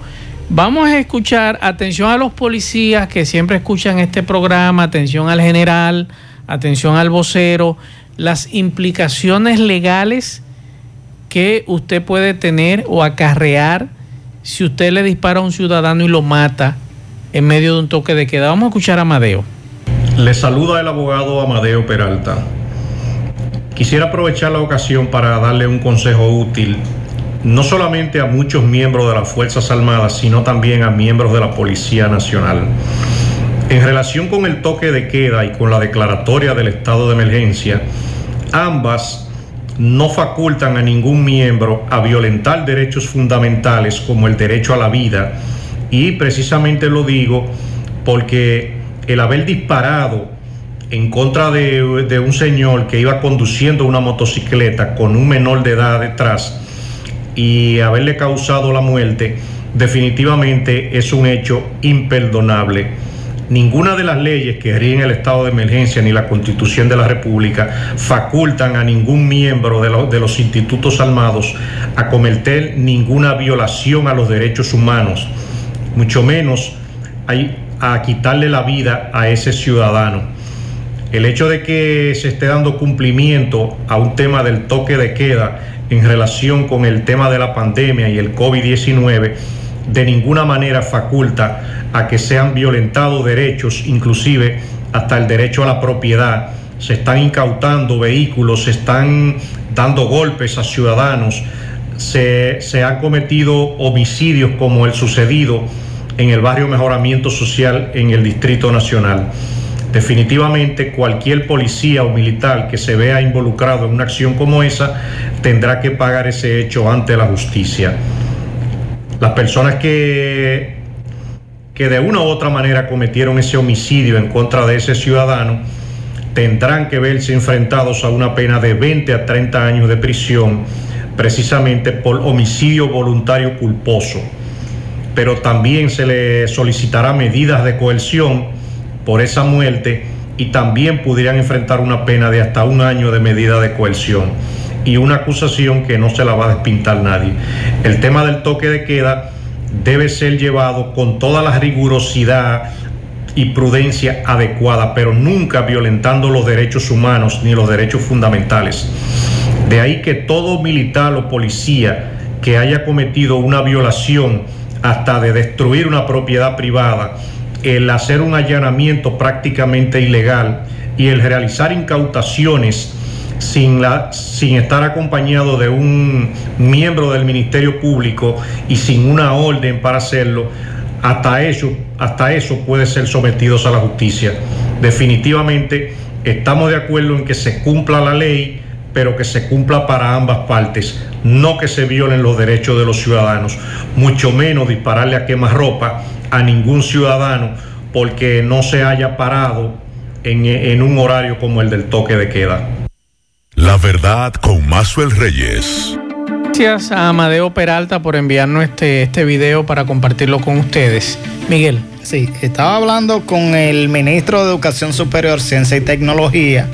Vamos a escuchar, atención a los policías que siempre escuchan este programa, atención al general, atención al vocero. las implicaciones legales que usted puede tener o acarrear si usted le dispara a un ciudadano y lo mata en medio de un toque de queda. Vamos a escuchar a Amadeo. Le saluda el abogado Amadeo Peralta. Quisiera aprovechar la ocasión para darle un consejo útil, no solamente a muchos miembros de las Fuerzas Armadas, sino también a miembros de la Policía Nacional. En relación con el toque de queda y con la declaratoria del estado de emergencia, ambas no facultan a ningún miembro a violentar derechos fundamentales como el derecho a la vida. Y precisamente lo digo porque el haber disparado en contra de, un señor que iba conduciendo una motocicleta con un menor de edad detrás y haberle causado la muerte, definitivamente es un hecho imperdonable. Ninguna de las leyes que rigen el estado de emergencia ni la constitución de la República facultan a ningún miembro de, de los institutos armados a cometer ninguna violación a los derechos humanos, mucho menos a quitarle la vida a ese ciudadano. El hecho de que se esté dando cumplimiento a un tema del toque de queda en relación con el tema de la pandemia y el COVID-19 de ninguna manera faculta a que sean violentados derechos, inclusive hasta el derecho a la propiedad. Se están incautando vehículos, se están dando golpes a ciudadanos, se, se han cometido homicidios como el sucedido en el barrio Mejoramiento Social en el Distrito Nacional. Definitivamente cualquier policía o militar que se vea involucrado en una acción como esa tendrá que pagar ese hecho ante la justicia. Las personas que, que de una u otra manera cometieron ese homicidio en contra de ese ciudadano tendrán que verse enfrentados a una pena de 20 a 30 años de prisión precisamente por homicidio voluntario culposo. Pero también se le solicitará medidas de coerción por esa muerte y también pudieran enfrentar una pena de hasta un año de medida de coerción y una acusación que no se la va a despintar nadie. El tema del toque de queda debe ser llevado con toda la rigurosidad y prudencia adecuada, pero nunca violentando los derechos humanos ni los derechos fundamentales. De ahí que todo militar o policía que haya cometido una violación hasta de destruir una propiedad privada, el hacer un allanamiento prácticamente ilegal y el realizar incautaciones sin, la, sin estar acompañado de un miembro del Ministerio Público y sin una orden para hacerlo, hasta eso, hasta eso puede ser sometidos a la justicia. Definitivamente estamos de acuerdo en que se cumpla la ley, pero que se cumpla para ambas partes, no que se violen los derechos de los ciudadanos, mucho menos dispararle a quemarropa a ningún ciudadano porque no se haya parado en, en un horario como el del toque de queda. La verdad con Mazuel Reyes. Gracias a Amadeo Peralta por enviarnos este, este video para compartirlo con ustedes. Miguel. Sí, estaba hablando con el ministro de Educación Superior, Ciencia y Tecnología,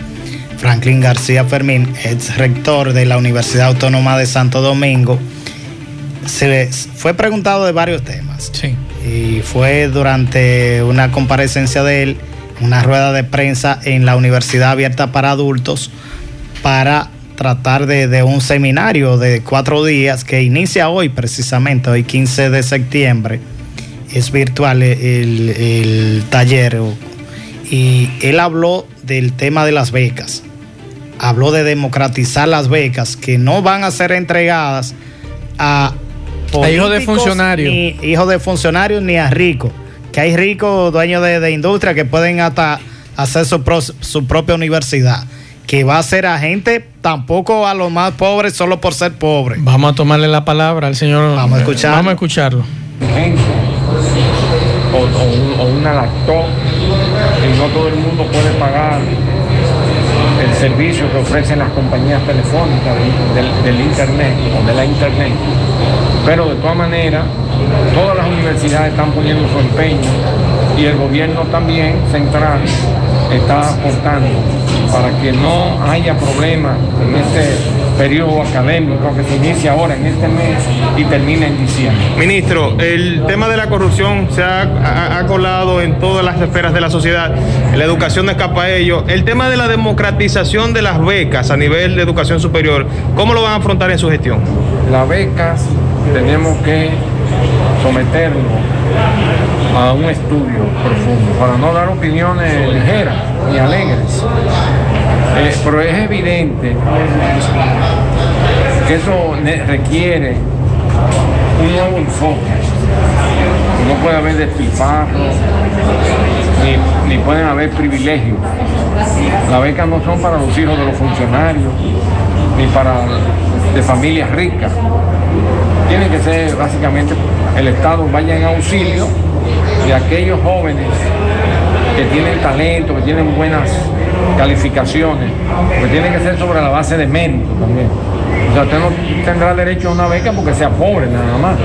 Franklin García Fermín, ex rector de la Universidad Autónoma de Santo Domingo. Se fue preguntado de varios temas. Sí y fue durante una comparecencia de él, una rueda de prensa en la Universidad Abierta para Adultos para tratar de, un seminario de cuatro días que inicia hoy precisamente, hoy 15 de septiembre. Es virtual el, el taller y él habló del tema de las becas. Habló de democratizar las becas que no van a ser entregadas a a hijos de funcionarios. Ni hijos de funcionarios ni a ricos. Que hay ricos dueños de, industria que pueden hasta hacer su, su propia universidad. Que va a ser a gente tampoco a los más pobres solo por ser pobres. Vamos a tomarle la palabra al señor. Vamos a escuchar. Vamos a escucharlo. O, o, una lactó, que no todo el mundo puede pagar el servicio que ofrecen las compañías telefónicas del Internet o de la Internet. Pero de todas maneras, todas las universidades están poniendo su empeño y el gobierno también central está aportando para que no haya problemas en este periodo académico que se inicia ahora en este mes y termina en diciembre. Ministro, el tema de la corrupción se ha, colado en todas las esferas de la sociedad. La educación no escapa a ello. El tema de la democratización de las becas a nivel de educación superior, ¿cómo lo van a afrontar en su gestión? Las becas tenemos que someterlo a un estudio profundo para no dar opiniones ligeras ni alegres. Eh, pero es evidente que eso requiere un nuevo enfoque. No puede haber despilfarro, ni, ni pueden haber privilegios. Las becas no son para los hijos de los funcionarios, ni para de familias ricas. Tiene que ser básicamente el Estado vaya en auxilio de aquellos jóvenes que tienen talento, que tienen buenas calificaciones, que tiene que ser sobre la base de mérito también. O sea, usted no tendrá derecho a una beca porque sea pobre nada más,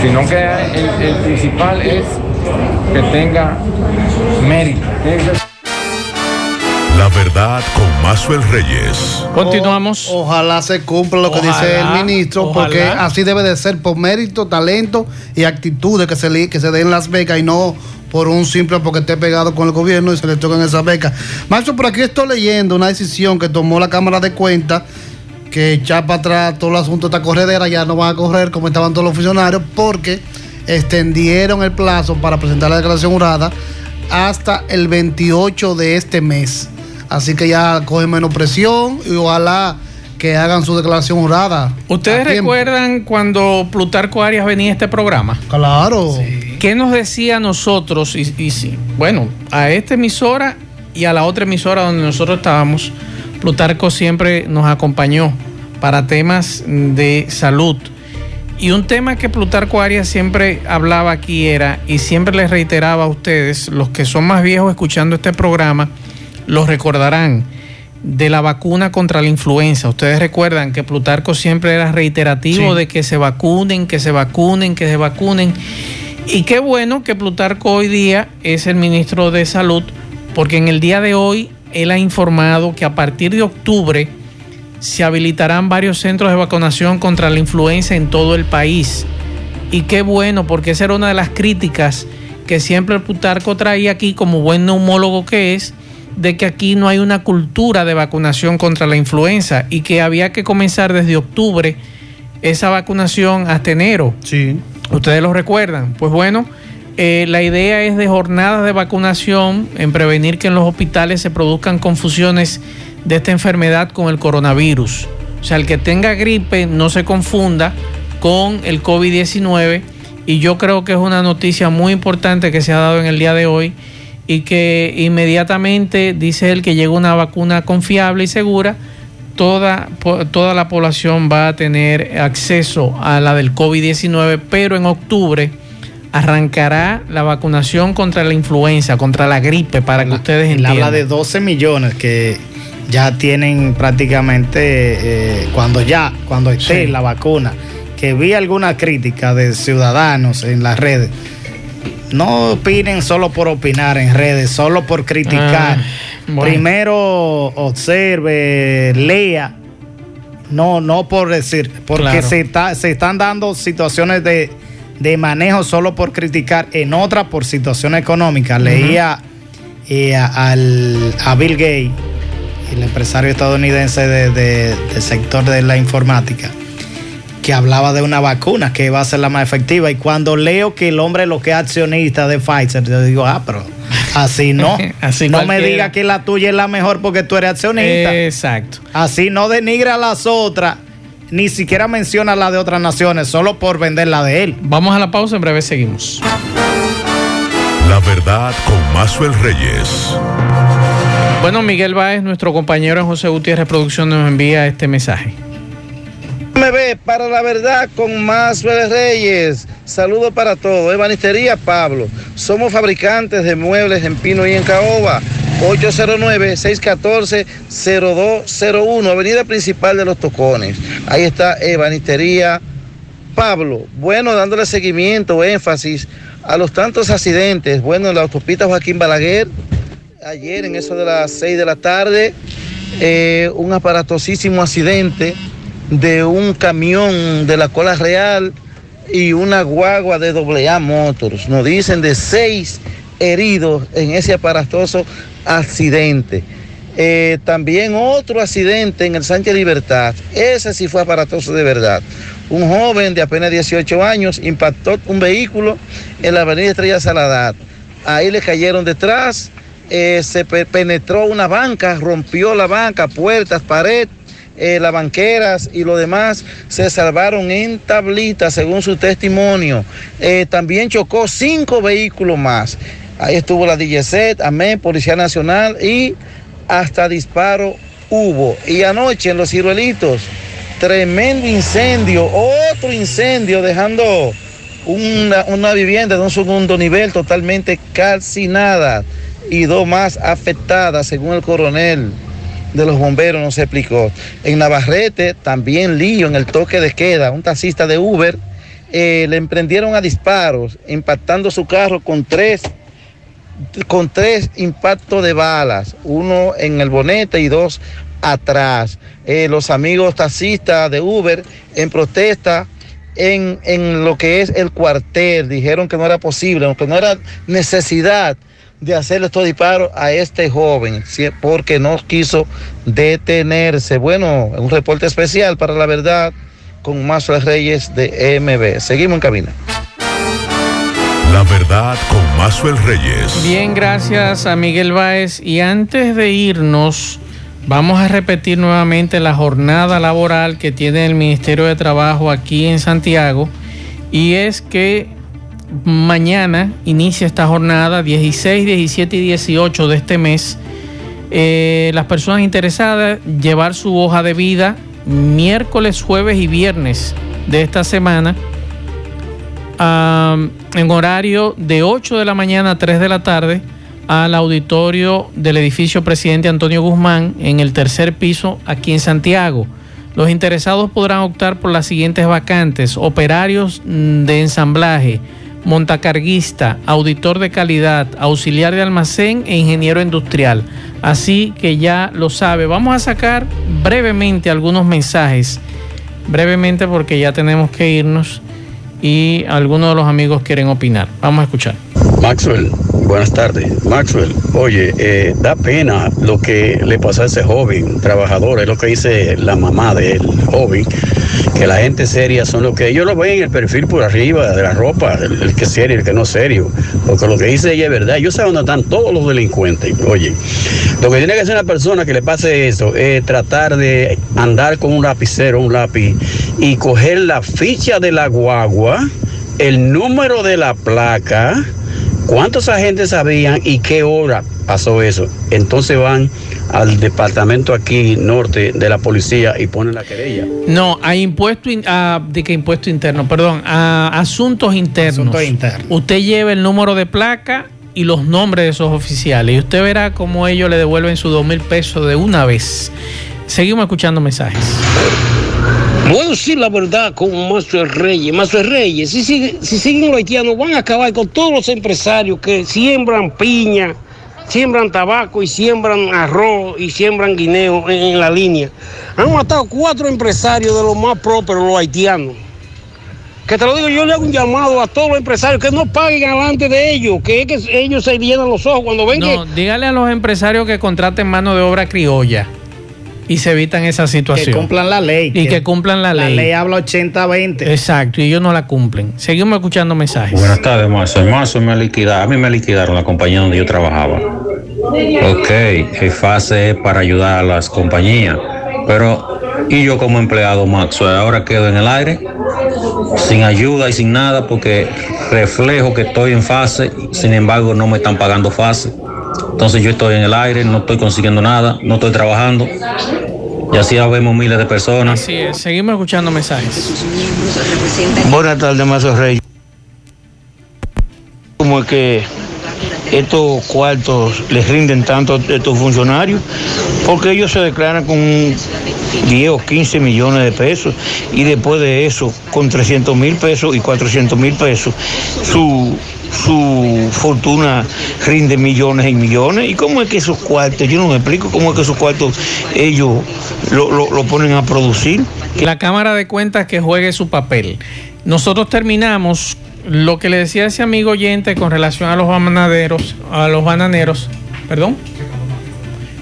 sino que el, principal es que tenga mérito. La verdad con Mazuel Reyes. Continuamos. ojalá se cumpla lo que dice el ministro, porque así debe de ser por mérito, talento y actitudes que se, que se den las becas y no por un simple porque esté pegado con el gobierno y se le tocan esas becas. Macho, por aquí estoy leyendo una decisión que tomó la Cámara de Cuentas que echar para atrás todo el asunto de esta corredera, ya no van a correr como estaban todos los funcionarios, porque extendieron el plazo para presentar la declaración jurada hasta el 28 de este mes. Así que ya cogen menos presión y ojalá que hagan su declaración jurada. ¿Ustedes recuerdan cuando Plutarco Arias venía a este programa? Claro. ¿Qué nos decía a nosotros? Y, y, bueno, a esta emisora y a la otra emisora donde nosotros estábamos, Plutarco siempre nos acompañó para temas de salud. Y un tema que Plutarco Arias siempre hablaba aquí era, y siempre les reiteraba a ustedes, los que son más viejos escuchando este programa, los recordarán de la vacuna contra la influenza. Ustedes recuerdan que Plutarco siempre era reiterativo de que se vacunen, que se vacunen, que se vacunen. Y qué bueno que Plutarco hoy día es el ministro de Salud, porque en el día de hoy él ha informado que a partir de octubre se habilitarán varios centros de vacunación contra la influenza en todo el país. Y qué bueno, porque esa era una de las críticas que siempre el Plutarco traía aquí como buen neumólogo que es, de que aquí no hay una cultura de vacunación contra la influenza y que había que comenzar desde octubre esa vacunación hasta enero. Sí. Ustedes lo recuerdan. Pues bueno, eh, la idea es de jornadas de vacunación en prevenir que en los hospitales se produzcan confusiones de esta enfermedad con el coronavirus. O sea, el que tenga gripe no se confunda con el COVID-19 y yo creo que es una noticia muy importante que se ha dado en el día de hoy y que inmediatamente dice él que llega una vacuna confiable y segura, toda, toda la población va a tener acceso a la del COVID-19, pero en octubre arrancará la vacunación contra la influenza, contra la gripe, para que ustedes entiendan. Habla de 12 millones que ya tienen prácticamente, eh, cuando ya, cuando esté la vacuna, que vi alguna crítica de ciudadanos en las redes no opinen solo por opinar en redes, solo por criticar. Ah, Primero observe, lea. No, no por decir, porque se, está, se están dando situaciones de, manejo solo por criticar, en otras por situación económica. Leía eh, al, a Bill Gates, el empresario estadounidense del sector de la informática que hablaba de una vacuna que iba a ser la más efectiva. Y cuando leo que el hombre lo que es accionista de Pfizer, yo digo, ah, pero así no. así no me diga que la tuya es la mejor porque tú eres accionista. Exacto. Así no denigra a las otras, ni siquiera menciona la de otras naciones, solo por vender la de él. Vamos a la pausa, en breve seguimos. La verdad con Mazuel Reyes. Bueno, Miguel Báez, nuestro compañero en José Gutiérrez Producción, nos envía este mensaje para la verdad con más Reyes. Saludos para todos. Ebanistería Pablo. Somos fabricantes de muebles en Pino y en Caoba. 809-614-0201, avenida principal de los Tocones. Ahí está Ebanistería Pablo. Bueno, dándole seguimiento, énfasis a los tantos accidentes. Bueno, en la autopista Joaquín Balaguer, ayer en eso de las 6 de la tarde, eh, un aparatosísimo accidente de un camión de la cola real y una guagua de AA Motors. Nos dicen de seis heridos en ese aparatoso accidente. Eh, también otro accidente en el Sánchez Libertad. Ese sí fue aparatoso de verdad. Un joven de apenas 18 años impactó un vehículo en la avenida Estrella Saladad. Ahí le cayeron detrás, eh, se penetró una banca, rompió la banca, puertas, pared, eh, las banqueras y lo demás se salvaron en tablitas según su testimonio. también chocó cinco vehículos más. Ahí estuvo la DGC, AMEN, Policía Nacional y hasta disparo hubo. Y anoche en los ciruelitos, tremendo incendio, otro incendio dejando una, vivienda de un segundo nivel totalmente calcinada y dos más afectadas, según el coronel de los bomberos nos explicó. En Navarrete también lío en el toque de queda, un taxista de Uber eh, le emprendieron a disparos, impactando su carro con tres con tres impactos de balas, uno en el bonete y dos atrás. Eh, los amigos taxistas de Uber en protesta en, en, lo que es el cuartel dijeron que no era posible, que no era necesidad de hacerle estos disparos a este joven, porque no quiso detenerse. Bueno, un reporte especial para la verdad con Mazo Reyes de MB. Seguimos en cabina. La verdad con Mazuel Reyes. Bien, gracias a Miguel Báez. Y antes de irnos, vamos a repetir nuevamente la jornada laboral que tiene el Ministerio de Trabajo aquí en Santiago. Y es que mañana inicia esta jornada, 16, 17 y 18 de este mes. Eh, las personas interesadas llevar su hoja de vida miércoles, jueves y viernes de esta semana en horario de 8 de la mañana a 3 de la tarde al auditorio del edificio Presidente Antonio Guzmán en el tercer piso aquí en Santiago. Los interesados podrán optar por las siguientes vacantes, operarios mm, de ensamblaje, montacarguista, auditor de calidad, auxiliar de almacén e ingeniero industrial. Así que ya lo sabe. Vamos a sacar brevemente algunos mensajes, brevemente porque ya tenemos que irnos y algunos de los amigos quieren opinar. Vamos a escuchar. Maxwell, buenas tardes. Maxwell, oye, eh, da pena lo que le pasó a ese joven trabajador, es lo que dice la mamá del joven, que la gente seria son lo que ellos lo ven en el perfil por arriba de la ropa, el, que es serio el que no es serio, porque lo que dice ella es verdad. Yo sé dónde están todos los delincuentes. Oye, lo que tiene que hacer una persona que le pase eso es tratar de andar con un lapicero, un lápiz, y coger la ficha de la guagua, el número de la placa, cuántos agentes sabían y qué hora pasó eso. Entonces van al departamento aquí norte de la policía y ponen la querella. No, a impuesto, de qué impuesto interno, perdón, a asuntos internos. Asuntos internos. Usted lleva el número de placa y los nombres de esos oficiales y usted verá cómo ellos le devuelven sus dos mil pesos de una vez. Seguimos escuchando mensajes. Puedo decir la verdad como Maestro Reyes. Maestro Reyes, si, si siguen los haitianos, van a acabar con todos los empresarios que siembran piña, siembran tabaco y siembran arroz y siembran guineo en, la línea. Han matado cuatro empresarios de los más prósperos, los haitianos. Que te lo digo, yo le hago un llamado a todos los empresarios que no paguen delante de ellos, que es que ellos se llenan los ojos cuando ven no, dígale a los empresarios que contraten mano de obra criolla y se evitan esa situación. Que cumplan la ley. Y que, cumplan la, ley. La ley habla 80-20. Exacto, y ellos no la cumplen. Seguimos escuchando mensajes. Buenas tardes, Marzo. Marzo me liquidaron, a mí me liquidaron la compañía donde yo trabajaba. Ok, el fase es para ayudar a las compañías, pero y yo como empleado, Max, ahora quedo en el aire, sin ayuda y sin nada, porque reflejo que estoy en fase, sin embargo no me están pagando fase. Entonces yo estoy en el aire, no estoy consiguiendo nada, no estoy trabajando. Y así vemos miles de personas. Así es, seguimos escuchando mensajes. Buenas tardes, Mazo Rey. Como es que estos cuartos les rinden tanto a estos funcionarios, porque ellos se declaran con 10 o 15 millones de pesos y después de eso, con 300 mil pesos y 400 mil pesos, su su fortuna rinde millones y millones. ¿Y cómo es que esos cuartos, yo no me explico cómo es que esos cuartos ellos lo, lo- lo ponen a producir? La Cámara de Cuentas que juegue su papel. Nosotros terminamos lo que le decía ese amigo oyente con relación a los bananeros, a los bananeros, perdón.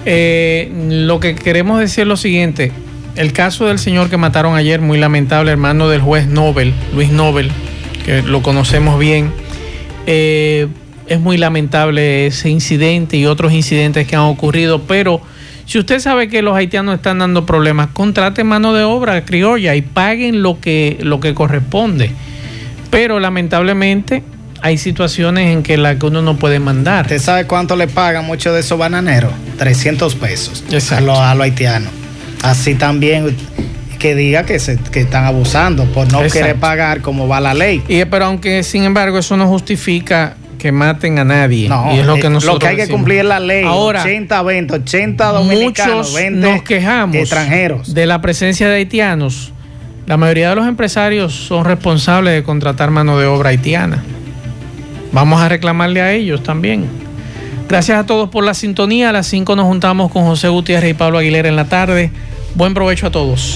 Eh, lo que queremos decir es lo siguiente. El caso del señor que mataron ayer, muy lamentable, hermano del juez Nobel, Luis Nobel, que lo conocemos bien. Eh, es muy lamentable ese incidente y otros incidentes que han ocurrido, pero si usted sabe que los haitianos están dando problemas, contrate mano de obra criolla y paguen lo que, lo que corresponde. Pero lamentablemente hay situaciones en que la que uno no puede mandar. ¿Usted sabe cuánto le pagan muchos de esos bananeros? 300 pesos a los, a los haitianos. Así también que diga que, se, que están abusando por no Exacto. querer pagar como va la ley. Y, pero aunque sin embargo eso no justifica que maten a nadie. No, y es lo eh, que nosotros hay que decimos. cumplir es la ley. Ahora, 80, 20, 80 dominicanos, muchos 20 nos quejamos extranjeros. de la presencia de haitianos. La mayoría de los empresarios son responsables de contratar mano de obra haitiana. Vamos a reclamarle a ellos también. Gracias a todos por la sintonía. A las 5 nos juntamos con José Gutiérrez y Pablo Aguilera en la tarde. Buen provecho a todos.